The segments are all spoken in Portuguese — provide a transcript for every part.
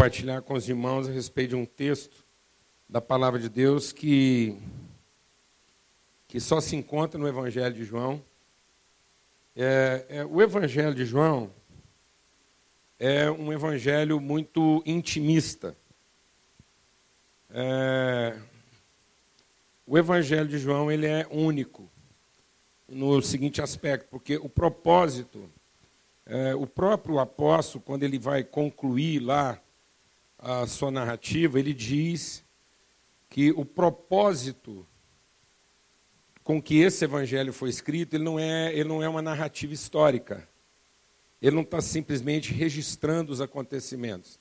compartilhar com os irmãos a respeito de um texto da palavra de Deus que, que só se encontra no Evangelho de João. É, é, o Evangelho de João é um evangelho muito intimista. É, o Evangelho de João ele é único no seguinte aspecto, porque o propósito é, o próprio apóstolo, quando ele vai concluir lá a sua narrativa, ele diz que o propósito com que esse evangelho foi escrito, ele não é, ele não é uma narrativa histórica. Ele não está simplesmente registrando os acontecimentos.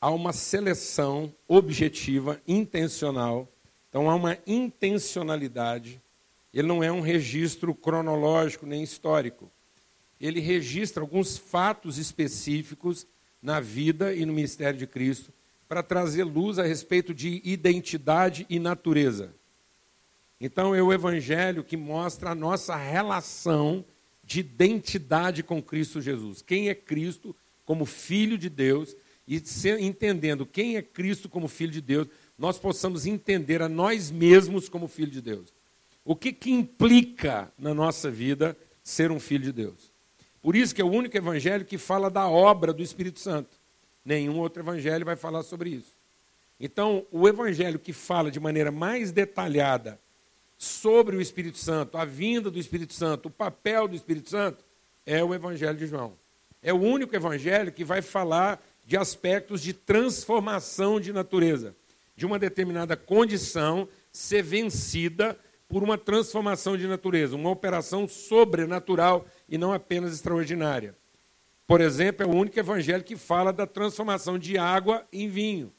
Há uma seleção objetiva, intencional. Então há uma intencionalidade. Ele não é um registro cronológico nem histórico ele registra alguns fatos específicos na vida e no ministério de Cristo para trazer luz a respeito de identidade e natureza. Então é o evangelho que mostra a nossa relação de identidade com Cristo Jesus. Quem é Cristo como filho de Deus e entendendo quem é Cristo como filho de Deus, nós possamos entender a nós mesmos como filho de Deus. O que, que implica na nossa vida ser um filho de Deus? Por isso que é o único evangelho que fala da obra do Espírito Santo. Nenhum outro evangelho vai falar sobre isso. Então, o evangelho que fala de maneira mais detalhada sobre o Espírito Santo, a vinda do Espírito Santo, o papel do Espírito Santo, é o evangelho de João. É o único evangelho que vai falar de aspectos de transformação de natureza, de uma determinada condição ser vencida por uma transformação de natureza, uma operação sobrenatural e não apenas extraordinária. Por exemplo, é o único evangelho que fala da transformação de água em vinho.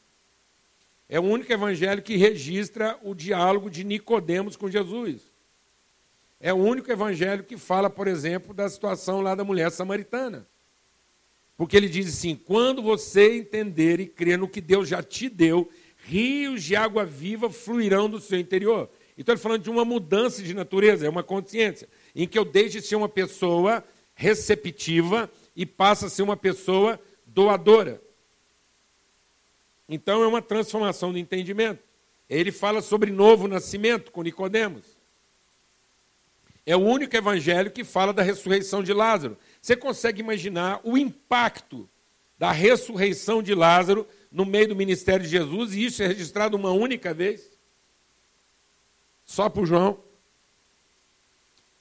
É o único evangelho que registra o diálogo de Nicodemos com Jesus. É o único evangelho que fala, por exemplo, da situação lá da mulher samaritana. Porque ele diz assim: quando você entender e crer no que Deus já te deu, rios de água viva fluirão do seu interior. Então ele falando de uma mudança de natureza, é uma consciência em que eu deixe de ser uma pessoa receptiva e passe a ser uma pessoa doadora. Então é uma transformação do entendimento. Ele fala sobre novo nascimento com Nicodemos. É o único evangelho que fala da ressurreição de Lázaro. Você consegue imaginar o impacto da ressurreição de Lázaro no meio do ministério de Jesus, e isso é registrado uma única vez? Só por João.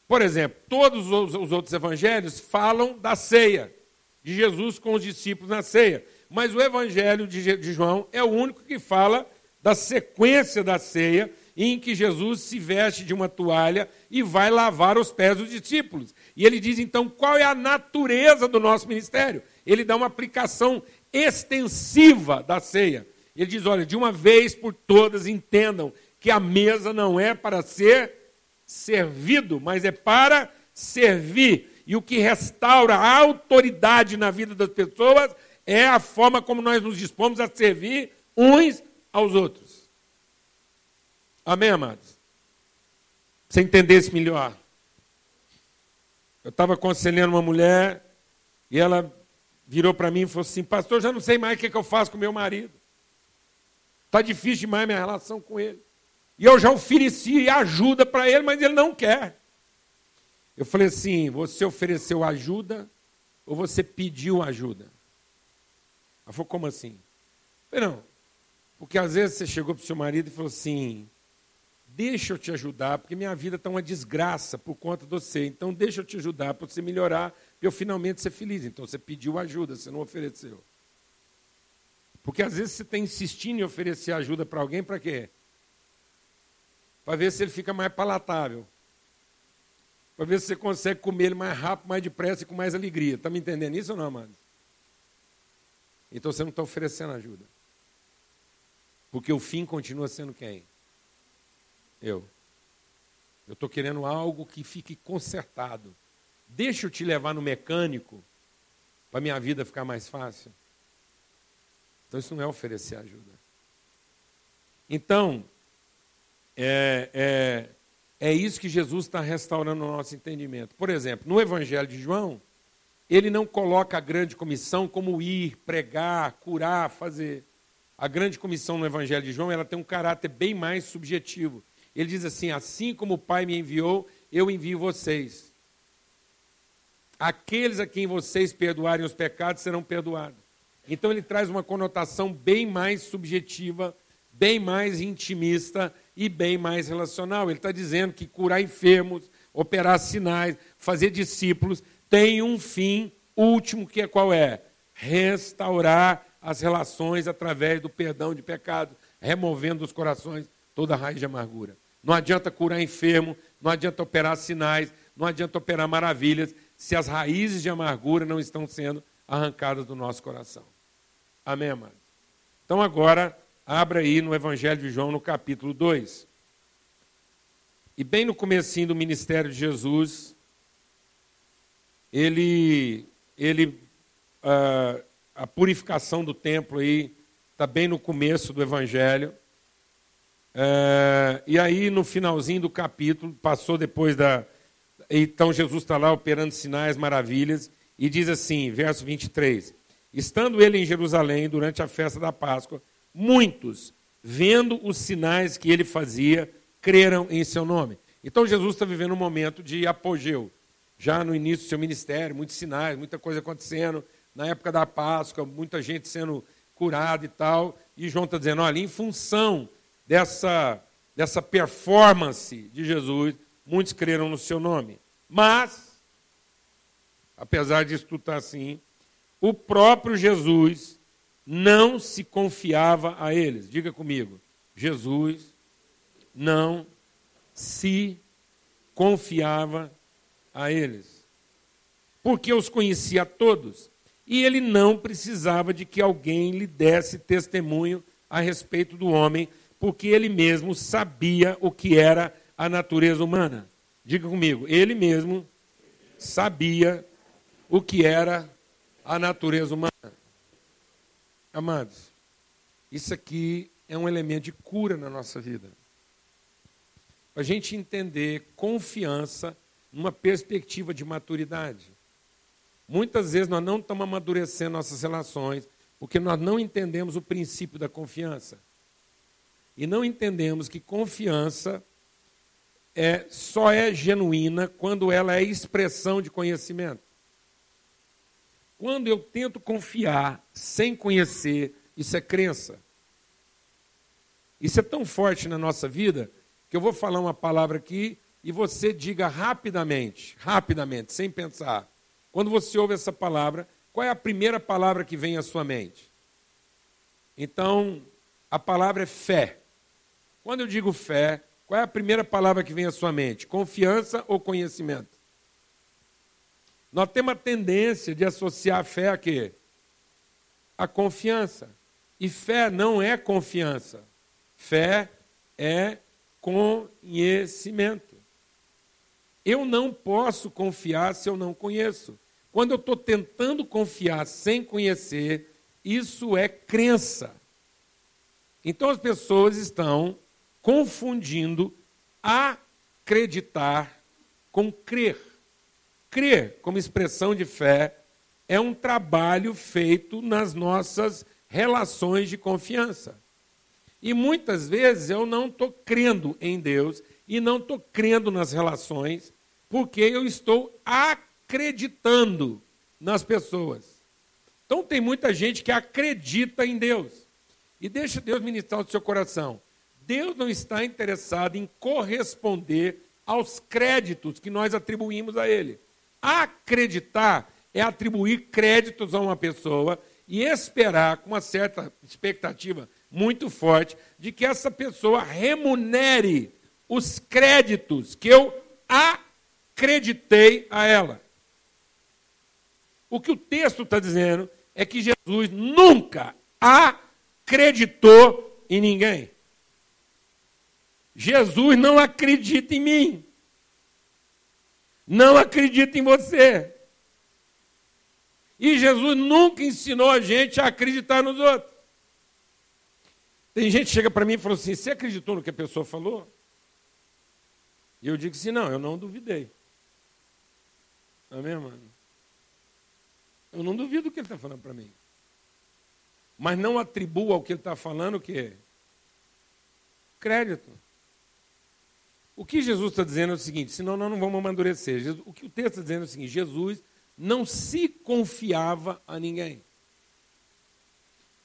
Por exemplo, todos os outros evangelhos falam da ceia, de Jesus com os discípulos na ceia. Mas o evangelho de João é o único que fala da sequência da ceia, em que Jesus se veste de uma toalha e vai lavar os pés dos discípulos. E ele diz então qual é a natureza do nosso ministério. Ele dá uma aplicação extensiva da ceia. Ele diz: olha, de uma vez por todas entendam que a mesa não é para ser servido, mas é para servir. E o que restaura a autoridade na vida das pessoas é a forma como nós nos dispomos a servir uns aos outros. Amém, amados? Você entendesse melhor. Eu estava aconselhando uma mulher e ela virou para mim e falou assim: Pastor, já não sei mais o que, que eu faço com meu marido. Está difícil demais minha relação com ele. E eu já ofereci ajuda para ele, mas ele não quer. Eu falei assim: você ofereceu ajuda ou você pediu ajuda? Ela falou: como assim? Eu falei: não. Porque às vezes você chegou para o seu marido e falou assim: deixa eu te ajudar, porque minha vida está uma desgraça por conta de você. Então deixa eu te ajudar para você melhorar, para eu finalmente ser feliz. Então você pediu ajuda, você não ofereceu. Porque às vezes você está insistindo em oferecer ajuda para alguém para quê? Para ver se ele fica mais palatável. Para ver se você consegue comer ele mais rápido, mais depressa e com mais alegria. Está me entendendo isso ou não, amado? Então você não está oferecendo ajuda. Porque o fim continua sendo quem? Eu. Eu estou querendo algo que fique consertado. Deixa eu te levar no mecânico para minha vida ficar mais fácil. Então isso não é oferecer ajuda. Então, é, é, é isso que Jesus está restaurando no nosso entendimento. Por exemplo, no Evangelho de João, ele não coloca a grande comissão como ir, pregar, curar, fazer. A grande comissão no Evangelho de João, ela tem um caráter bem mais subjetivo. Ele diz assim: assim como o Pai me enviou, eu envio vocês. Aqueles a quem vocês perdoarem os pecados serão perdoados. Então ele traz uma conotação bem mais subjetiva, bem mais intimista e bem mais relacional. Ele está dizendo que curar enfermos, operar sinais, fazer discípulos, tem um fim último que é qual é? Restaurar as relações através do perdão de pecados, removendo dos corações toda a raiz de amargura. Não adianta curar enfermo, não adianta operar sinais, não adianta operar maravilhas, se as raízes de amargura não estão sendo arrancadas do nosso coração. Amém, amado? Então agora, abra aí no Evangelho de João, no capítulo 2. E bem no comecinho do ministério de Jesus, ele, ele uh, a purificação do templo aí está bem no começo do Evangelho. Uh, e aí, no finalzinho do capítulo, passou depois da. Então, Jesus está lá operando sinais, maravilhas, e diz assim, verso 23: Estando ele em Jerusalém durante a festa da Páscoa, muitos, vendo os sinais que ele fazia, creram em seu nome. Então, Jesus está vivendo um momento de apogeu já no início do seu ministério, muitos sinais, muita coisa acontecendo. Na época da Páscoa, muita gente sendo curada e tal. E João está dizendo: olha, em função dessa, dessa performance de Jesus, muitos creram no seu nome. Mas, apesar disso tudo estar tá assim, o próprio Jesus não se confiava a eles. Diga comigo: Jesus não se confiava a eles, porque os conhecia todos, e ele não precisava de que alguém lhe desse testemunho a respeito do homem, porque ele mesmo sabia o que era a natureza humana. Diga comigo, ele mesmo sabia o que era a natureza humana. Amados, isso aqui é um elemento de cura na nossa vida. A gente entender confiança numa perspectiva de maturidade. Muitas vezes nós não estamos amadurecendo nossas relações porque nós não entendemos o princípio da confiança. E não entendemos que confiança é, só é genuína quando ela é expressão de conhecimento. Quando eu tento confiar sem conhecer, isso é crença. Isso é tão forte na nossa vida que eu vou falar uma palavra aqui e você diga rapidamente, rapidamente, sem pensar. Quando você ouve essa palavra, qual é a primeira palavra que vem à sua mente? Então, a palavra é fé. Quando eu digo fé, qual é a primeira palavra que vem à sua mente? Confiança ou conhecimento? Nós temos a tendência de associar a fé a quê? A confiança. E fé não é confiança. Fé é conhecimento. Eu não posso confiar se eu não conheço. Quando eu estou tentando confiar sem conhecer, isso é crença. Então as pessoas estão confundindo acreditar com crer. Crer, como expressão de fé, é um trabalho feito nas nossas relações de confiança. E muitas vezes eu não estou crendo em Deus e não estou crendo nas relações, porque eu estou acreditando nas pessoas. Então tem muita gente que acredita em Deus. E deixa Deus ministrar o seu coração. Deus não está interessado em corresponder aos créditos que nós atribuímos a Ele. Acreditar é atribuir créditos a uma pessoa e esperar, com uma certa expectativa muito forte, de que essa pessoa remunere os créditos que eu acreditei a ela. O que o texto está dizendo é que Jesus nunca acreditou em ninguém. Jesus não acredita em mim. Não acredita em você. E Jesus nunca ensinou a gente a acreditar nos outros. Tem gente que chega para mim e fala assim: Você acreditou no que a pessoa falou? E eu digo assim: Não, eu não duvidei. Amém, mano? Eu não duvido do que ele está falando para mim. Mas não atribua ao que ele está falando o quê? Crédito. O que Jesus está dizendo é o seguinte, senão nós não vamos amadurecer. o que o texto está dizendo é o seguinte, Jesus não se confiava a ninguém.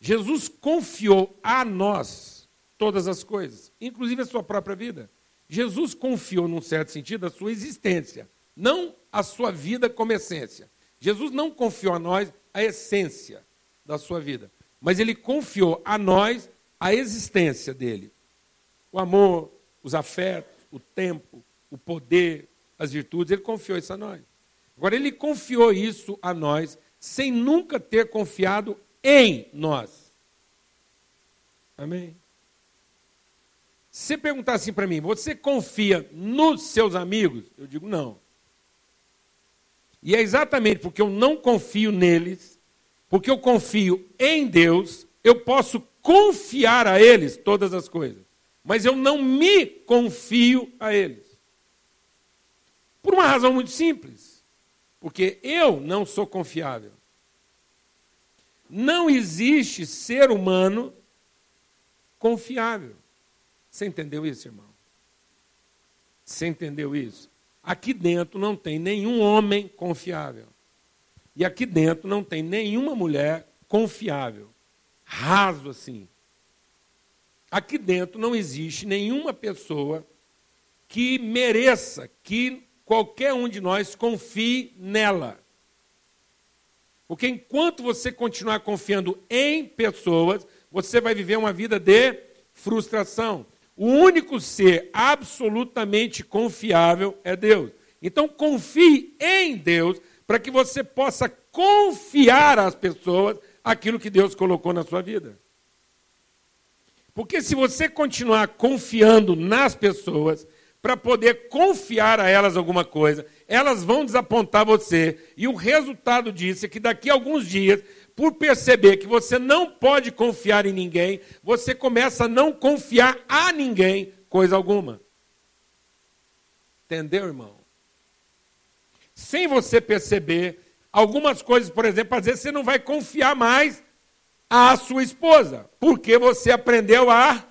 Jesus confiou a nós todas as coisas, inclusive a sua própria vida. Jesus confiou, num certo sentido, a sua existência, não a sua vida como essência. Jesus não confiou a nós a essência da sua vida, mas ele confiou a nós a existência dele. O amor, os afetos, o tempo, o poder, as virtudes, ele confiou isso a nós. Agora, ele confiou isso a nós sem nunca ter confiado em nós. Amém? Se você perguntar assim para mim, você confia nos seus amigos? Eu digo não. E é exatamente porque eu não confio neles, porque eu confio em Deus, eu posso confiar a eles todas as coisas mas eu não me confio a eles. Por uma razão muito simples. Porque eu não sou confiável. Não existe ser humano confiável. Você entendeu isso, irmão? Você entendeu isso? Aqui dentro não tem nenhum homem confiável. E aqui dentro não tem nenhuma mulher confiável. Raso assim. Aqui dentro não existe nenhuma pessoa que mereça que qualquer um de nós confie nela. Porque enquanto você continuar confiando em pessoas, você vai viver uma vida de frustração. O único ser absolutamente confiável é Deus. Então confie em Deus para que você possa confiar às pessoas aquilo que Deus colocou na sua vida. Porque se você continuar confiando nas pessoas, para poder confiar a elas alguma coisa, elas vão desapontar você. E o resultado disso é que daqui a alguns dias, por perceber que você não pode confiar em ninguém, você começa a não confiar a ninguém coisa alguma. Entendeu, irmão? Sem você perceber, algumas coisas, por exemplo, às vezes você não vai confiar mais à sua esposa, porque você aprendeu a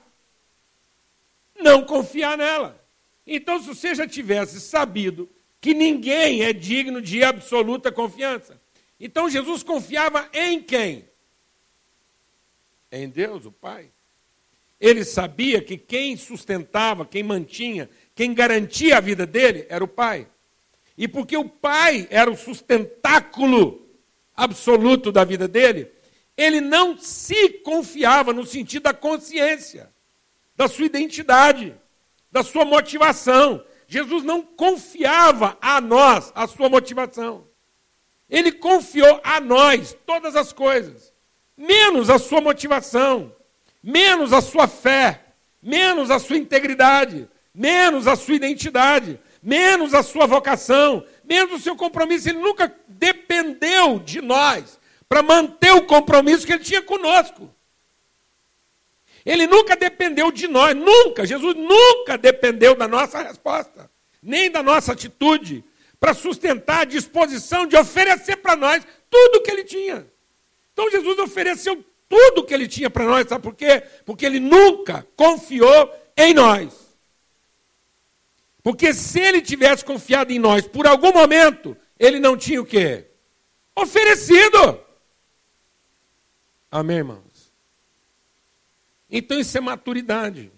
não confiar nela. Então, se você já tivesse sabido que ninguém é digno de absoluta confiança, então Jesus confiava em quem? Em Deus, o Pai. Ele sabia que quem sustentava, quem mantinha, quem garantia a vida dele era o Pai. E porque o Pai era o sustentáculo absoluto da vida dele, ele não se confiava no sentido da consciência, da sua identidade, da sua motivação. Jesus não confiava a nós a sua motivação. Ele confiou a nós todas as coisas, menos a sua motivação, menos a sua fé, menos a sua integridade, menos a sua identidade, menos a sua vocação, menos o seu compromisso. Ele nunca dependeu de nós para manter o compromisso que ele tinha conosco. Ele nunca dependeu de nós, nunca, Jesus nunca dependeu da nossa resposta, nem da nossa atitude, para sustentar a disposição de oferecer para nós tudo o que ele tinha. Então Jesus ofereceu tudo o que ele tinha para nós, sabe por quê? Porque ele nunca confiou em nós. Porque se ele tivesse confiado em nós por algum momento, ele não tinha o quê? Oferecido. Amém, irmãos? Então isso é maturidade.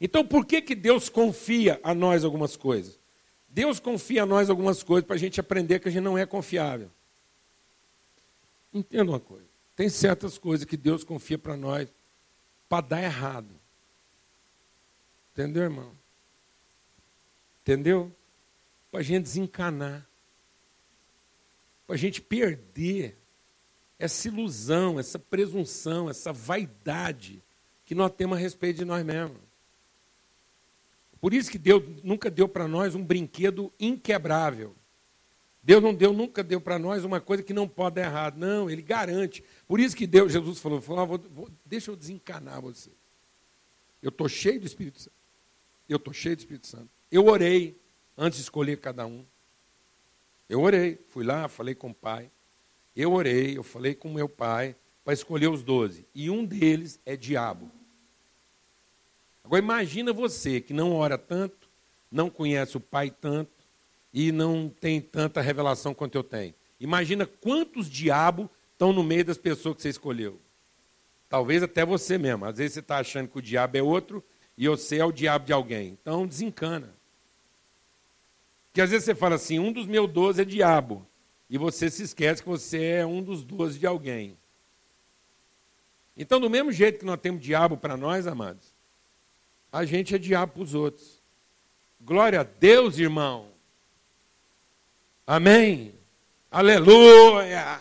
Então por que, que Deus confia a nós algumas coisas? Deus confia a nós algumas coisas para a gente aprender que a gente não é confiável. Entenda uma coisa. Tem certas coisas que Deus confia para nós para dar errado. Entendeu, irmão? Entendeu? Para a gente desencanar. Para a gente perder essa ilusão, essa presunção, essa vaidade que nós temos a respeito de nós mesmos. Por isso que Deus nunca deu para nós um brinquedo inquebrável. Deus não deu, nunca deu para nós uma coisa que não pode dar errado. Não, Ele garante. Por isso que Deus, Jesus falou, falou ah, vou, vou, deixa eu desencanar você. Eu estou cheio do Espírito Santo. Eu estou cheio do Espírito Santo. Eu orei antes de escolher cada um. Eu orei, fui lá, falei com o Pai. Eu orei, eu falei com meu pai para escolher os doze. E um deles é diabo. Agora imagina você que não ora tanto, não conhece o pai tanto e não tem tanta revelação quanto eu tenho. Imagina quantos diabos estão no meio das pessoas que você escolheu. Talvez até você mesmo. Às vezes você está achando que o diabo é outro e você é o diabo de alguém. Então desencana. Porque às vezes você fala assim, um dos meus doze é diabo. E você se esquece que você é um dos doze de alguém. Então, do mesmo jeito que nós temos diabo para nós, amados, a gente é diabo para os outros. Glória a Deus, irmão. Amém. Aleluia.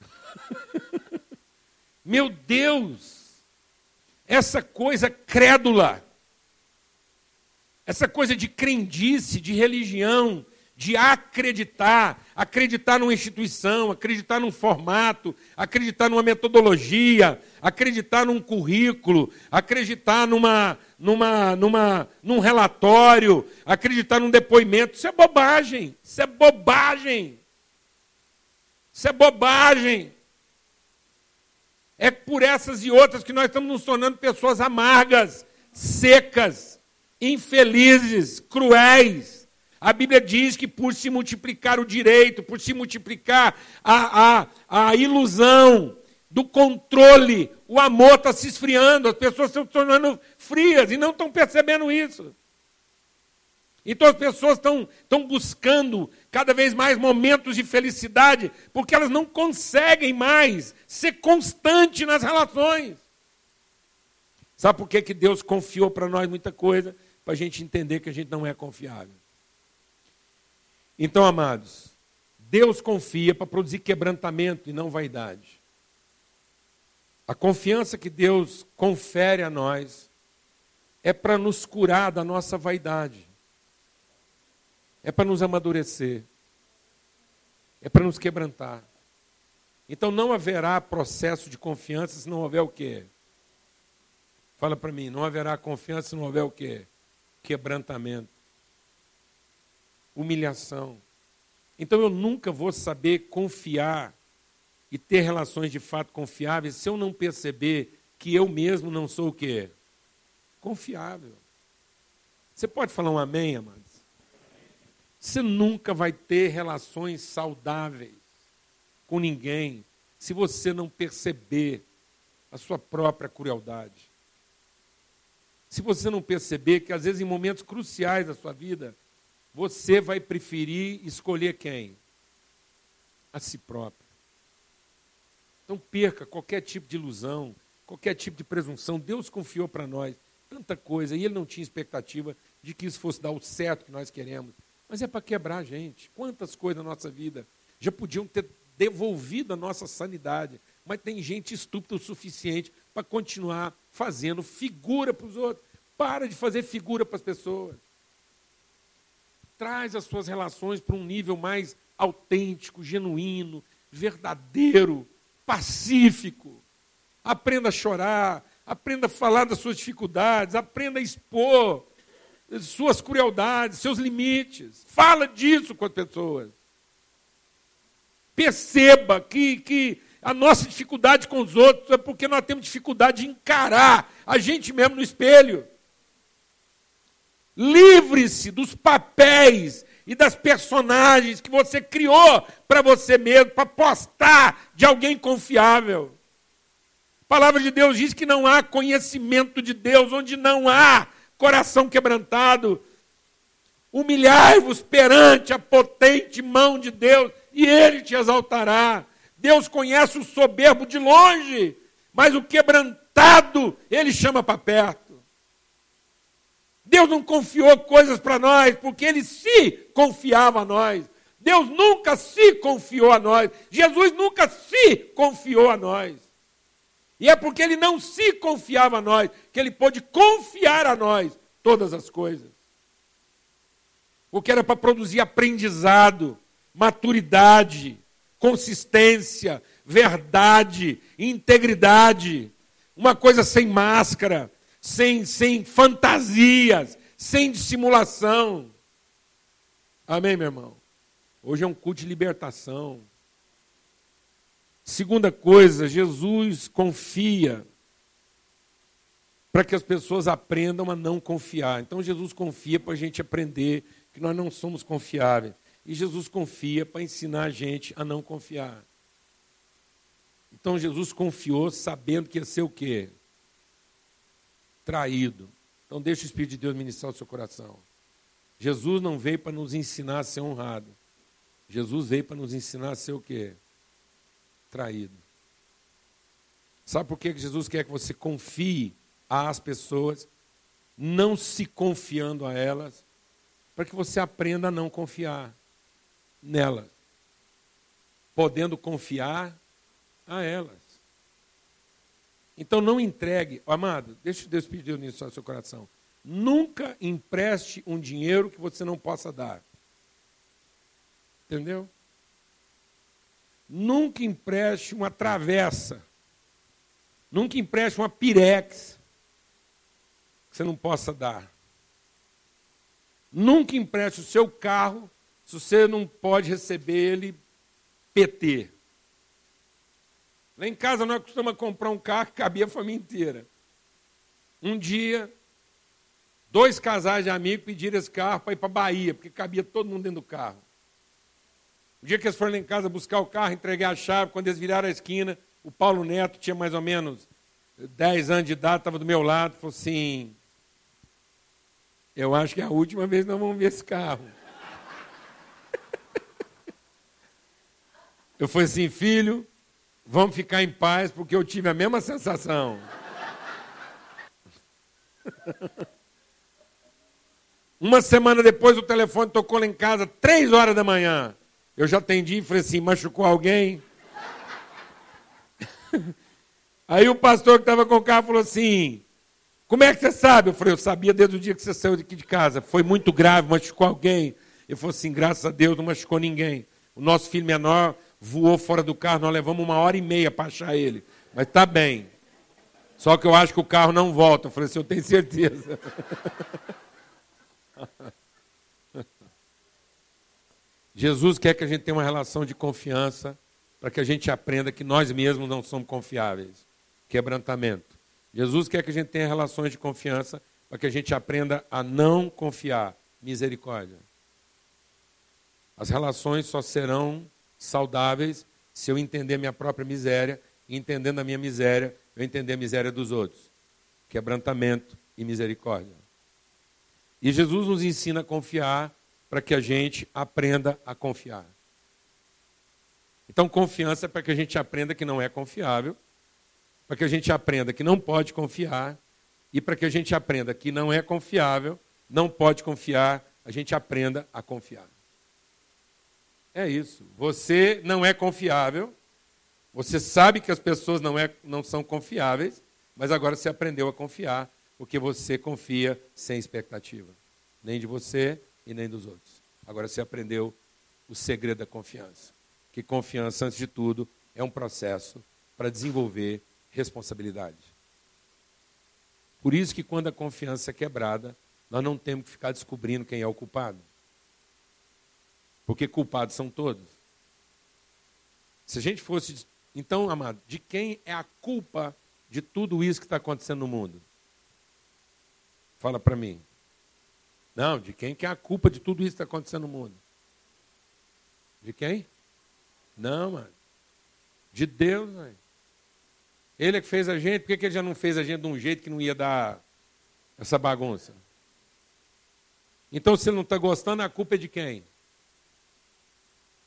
Meu Deus, essa coisa crédula, essa coisa de crendice, de religião, de acreditar, acreditar numa instituição, acreditar num formato, acreditar numa metodologia, acreditar num currículo, acreditar numa, numa, numa, num relatório, acreditar num depoimento. Isso é bobagem. Isso é bobagem. Isso é bobagem. É por essas e outras que nós estamos nos tornando pessoas amargas, secas, infelizes, cruéis. A Bíblia diz que por se multiplicar o direito, por se multiplicar a, a, a ilusão do controle, o amor está se esfriando, as pessoas estão se tornando frias e não estão percebendo isso. Então as pessoas estão, buscando cada vez mais momentos de felicidade, porque elas não conseguem mais ser constante nas relações. Sabe por que, que Deus confiou para nós muita coisa? Para a gente entender que a gente não é confiável. Então, amados, Deus confia para produzir quebrantamento e não vaidade. A confiança que Deus confere a nós é para nos curar da nossa vaidade, é para nos amadurecer, é para nos quebrantar. Então não haverá processo de confiança se não houver o quê? Fala para mim, não haverá confiança se não houver o quê? Quebrantamento humilhação. Então eu nunca vou saber confiar e ter relações de fato confiáveis se eu não perceber que eu mesmo não sou o quê? Confiável. Você pode falar um amém, amados? Você nunca vai ter relações saudáveis com ninguém se você não perceber a sua própria crueldade. Se você não perceber que, às vezes, em momentos cruciais da sua vida, você vai preferir escolher quem? A si próprio. Então perca qualquer tipo de ilusão, qualquer tipo de presunção. Deus confiou para nós tanta coisa e Ele não tinha expectativa de que isso fosse dar o certo que nós queremos. Mas é para quebrar a gente. Quantas coisas na nossa vida já podiam ter devolvido a nossa sanidade, mas tem gente estúpida o suficiente para continuar fazendo figura para os outros. Para de fazer figura para as pessoas traz as suas relações para um nível mais autêntico, genuíno, verdadeiro, pacífico. Aprenda a chorar, aprenda a falar das suas dificuldades, aprenda a expor suas crueldades, seus limites. Fala disso com as pessoas. Perceba que, que a nossa dificuldade com os outros é porque nós temos dificuldade de encarar a gente mesmo no espelho. Livre-se dos papéis e das personagens que você criou para você mesmo, para postar de alguém confiável. A palavra de Deus diz que não há conhecimento de Deus onde não há coração quebrantado. Humilhai-vos perante a potente mão de Deus e ele te exaltará. Deus conhece o soberbo de longe, mas o quebrantado ele chama para perto. Deus não confiou coisas para nós porque ele se confiava a nós. Deus nunca se confiou a nós. Jesus nunca se confiou a nós. E é porque ele não se confiava a nós que ele pôde confiar a nós todas as coisas. O que era para produzir aprendizado, maturidade, consistência, verdade, integridade. Uma coisa sem máscara, sem, sem fantasias, sem dissimulação. Amém, meu irmão? Hoje é um culto de libertação. Segunda coisa, Jesus confia para que as pessoas aprendam a não confiar. Então Jesus confia para a gente aprender que nós não somos confiáveis. E Jesus confia para ensinar a gente a não confiar. Então Jesus confiou sabendo que ia ser o quê? Traído. Então deixa o Espírito de Deus ministrar o seu coração. Jesus não veio para nos ensinar a ser honrado. Jesus veio para nos ensinar a ser o quê? Traído. Sabe por que Jesus quer que você confie às pessoas, não se confiando a elas, para que você aprenda a não confiar nelas, podendo confiar a elas. Então não entregue, amado, deixa Deus pedir nisso no seu coração. Nunca empreste um dinheiro que você não possa dar. Entendeu? Nunca empreste uma travessa. Nunca empreste uma pirex que você não possa dar. Nunca empreste o seu carro se você não pode receber ele PT. Lá em casa nós costumamos comprar um carro que cabia a família inteira. Um dia, dois casais de amigos pediram esse carro para ir para a Bahia, porque cabia todo mundo dentro do carro. O dia que eles foram lá em casa buscar o carro, entregar a chave, quando eles viraram a esquina, o Paulo Neto tinha mais ou menos 10 anos de idade, estava do meu lado, falou assim: Eu acho que é a última vez que nós vamos ver esse carro. Eu falei assim, filho, vamos ficar em paz, porque eu tive a mesma sensação. Uma semana depois o telefone tocou lá em casa, três horas da manhã. Eu já atendi e falei assim, machucou alguém? Aí o pastor que estava com o carro falou assim, como é que você sabe? Eu falei, eu sabia desde o dia que você saiu daqui de casa. Foi muito grave, machucou alguém. Ele falou assim, graças a Deus não machucou ninguém. O nosso filho menor voou fora do carro, nós levamos uma hora e meia para achar ele. Mas está bem. Só que eu acho que o carro não volta. Eu falei assim, eu tenho certeza. Jesus quer que a gente tenha uma relação de confiança para que a gente aprenda que nós mesmos não somos confiáveis. Quebrantamento. Jesus quer que a gente tenha relações de confiança para que a gente aprenda a não confiar. Misericórdia. As relações só serão saudáveis se eu entender minha própria miséria, e entendendo a minha miséria, eu entender a miséria dos outros. Quebrantamento e misericórdia. E Jesus nos ensina a confiar para que a gente aprenda a confiar. Então, confiança é para que a gente aprenda que não é confiável, para que a gente aprenda que não pode confiar, e para que a gente aprenda que não é confiável, não pode confiar, a gente aprenda a confiar. É isso. Você não é confiável. Você sabe que as pessoas não, é, não são confiáveis, mas agora você aprendeu a confiar, porque você confia sem expectativa. Nem de você e nem dos outros. Agora você aprendeu o segredo da confiança. Que confiança, antes de tudo, é um processo para desenvolver responsabilidade. Por isso que quando a confiança é quebrada, nós não temos que ficar descobrindo quem é o culpado. Porque culpados são todos. Se a gente fosse. Então, amado, de quem é a culpa de tudo isso que está acontecendo no mundo? Fala para mim. Não, de quem que é a culpa de tudo isso que está acontecendo no mundo? De quem? Não, mano. De Deus, mano. Ele é que fez a gente, por que, que ele já não fez a gente de um jeito que não ia dar essa bagunça? Então, se ele não está gostando, a culpa é de quem?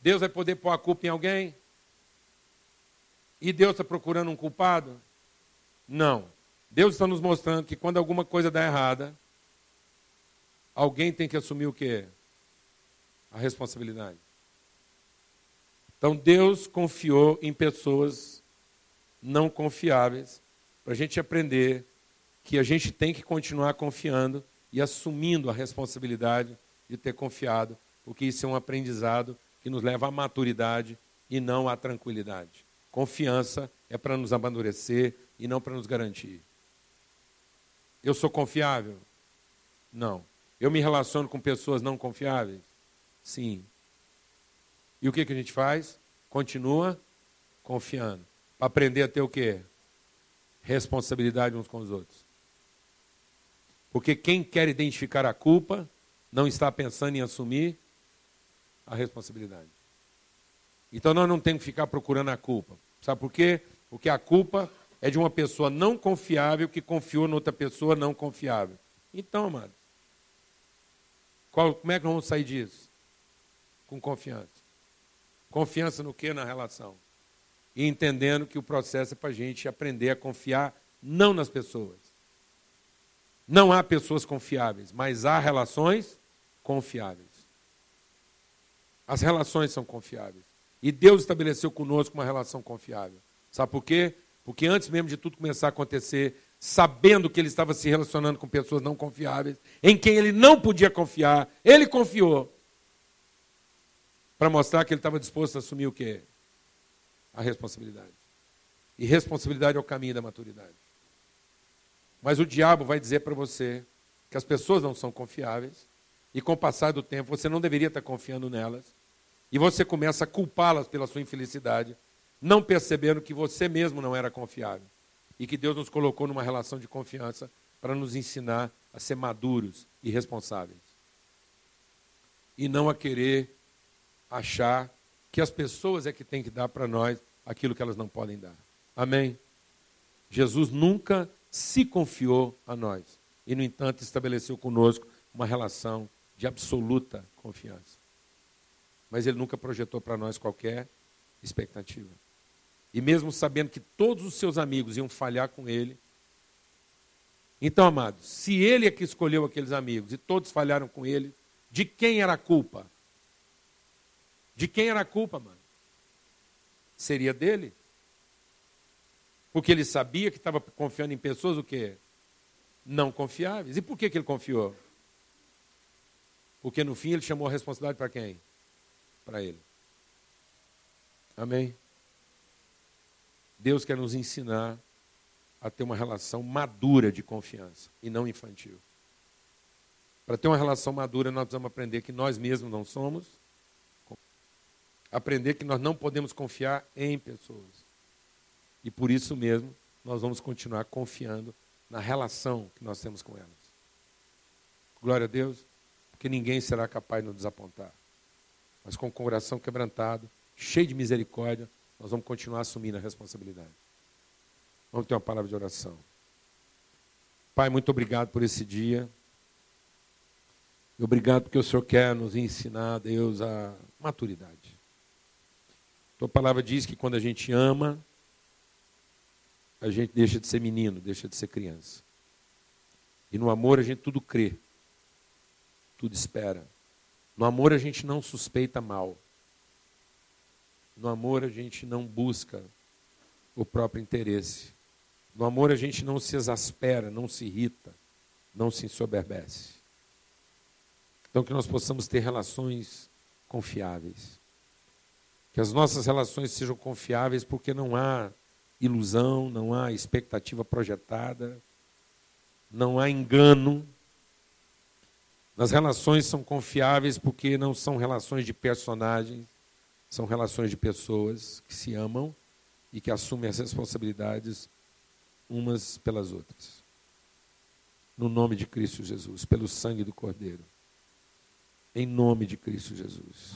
Deus vai poder pôr a culpa em alguém? E Deus está procurando um culpado? Não. Deus está nos mostrando que quando alguma coisa dá errada, alguém tem que assumir o quê? A responsabilidade. Então Deus confiou em pessoas não confiáveis para a gente aprender que a gente tem que continuar confiando e assumindo a responsabilidade de ter confiado, porque isso é um aprendizado que nos leva à maturidade e não à tranquilidade. Confiança é para nos amadurecer e não para nos garantir. Eu sou confiável? Não. Eu me relaciono com pessoas não confiáveis? Sim. E o que, que a gente faz? Continua Confiando. Para aprender a ter o quê? Responsabilidade uns com os outros. Porque quem quer identificar a culpa não está pensando em assumir a responsabilidade. Então nós não temos que ficar procurando a culpa. Sabe por quê? Porque a culpa é de uma pessoa não confiável que confiou noutra pessoa não confiável. Então, amado, qual, como é que nós vamos sair disso? Com confiança. Confiança no que? Na relação. E entendendo que o processo é para a gente aprender a confiar não nas pessoas. Não há pessoas confiáveis, mas há relações confiáveis. As relações são confiáveis. E Deus estabeleceu conosco uma relação confiável. Sabe por quê? Porque antes mesmo de tudo começar a acontecer, sabendo que ele estava se relacionando com pessoas não confiáveis, em quem ele não podia confiar, ele confiou. Para mostrar que ele estava disposto a assumir o quê? A responsabilidade. E responsabilidade é o caminho da maturidade. Mas o diabo vai dizer para você que as pessoas não são confiáveis, e com o passar do tempo você não deveria estar confiando nelas, e você começa a culpá-las pela sua infelicidade, não percebendo que você mesmo não era confiável e que Deus nos colocou numa relação de confiança para nos ensinar a ser maduros e responsáveis. E não a querer achar que as pessoas é que têm que dar para nós aquilo que elas não podem dar. Amém? Jesus nunca se confiou a nós e, no entanto, estabeleceu conosco uma relação de absoluta confiança. Mas ele nunca projetou para nós qualquer expectativa. E mesmo sabendo que todos os seus amigos iam falhar com ele. Então, amados, se ele é que escolheu aqueles amigos e todos falharam com ele, de quem era a culpa? De quem era a culpa, mano? Seria dele? Porque ele sabia que estava confiando em pessoas o quê? Não confiáveis. E por que, que ele confiou? Porque no fim ele chamou a responsabilidade para quem? Para ele. Amém? Deus quer nos ensinar a ter uma relação madura de confiança e não infantil. Para ter uma relação madura, nós precisamos aprender que nós mesmos não somos, aprender que nós não podemos confiar em pessoas. E por isso mesmo, nós vamos continuar confiando na relação que nós temos com elas. Glória a Deus, porque ninguém será capaz de nos desapontar. Mas com o coração quebrantado, cheio de misericórdia, nós vamos continuar assumindo a responsabilidade. Vamos ter uma palavra de oração. Pai, muito obrigado por esse dia. Obrigado porque o Senhor quer nos ensinar, Deus, a maturidade. Tua palavra diz que quando a gente ama, a gente deixa de ser menino, deixa de ser criança. E no amor a gente tudo crê, tudo espera. No amor a gente não suspeita mal. No amor a gente não busca o próprio interesse. No amor a gente não se exaspera, não se irrita, não se ensoberbece. Então que nós possamos ter relações confiáveis. Que as nossas relações sejam confiáveis porque não há ilusão, não há expectativa projetada, não há engano. As relações são confiáveis porque não são relações de personagens, são relações de pessoas que se amam e que assumem as responsabilidades umas pelas outras. No nome de Cristo Jesus, pelo sangue do Cordeiro. Em nome de Cristo Jesus.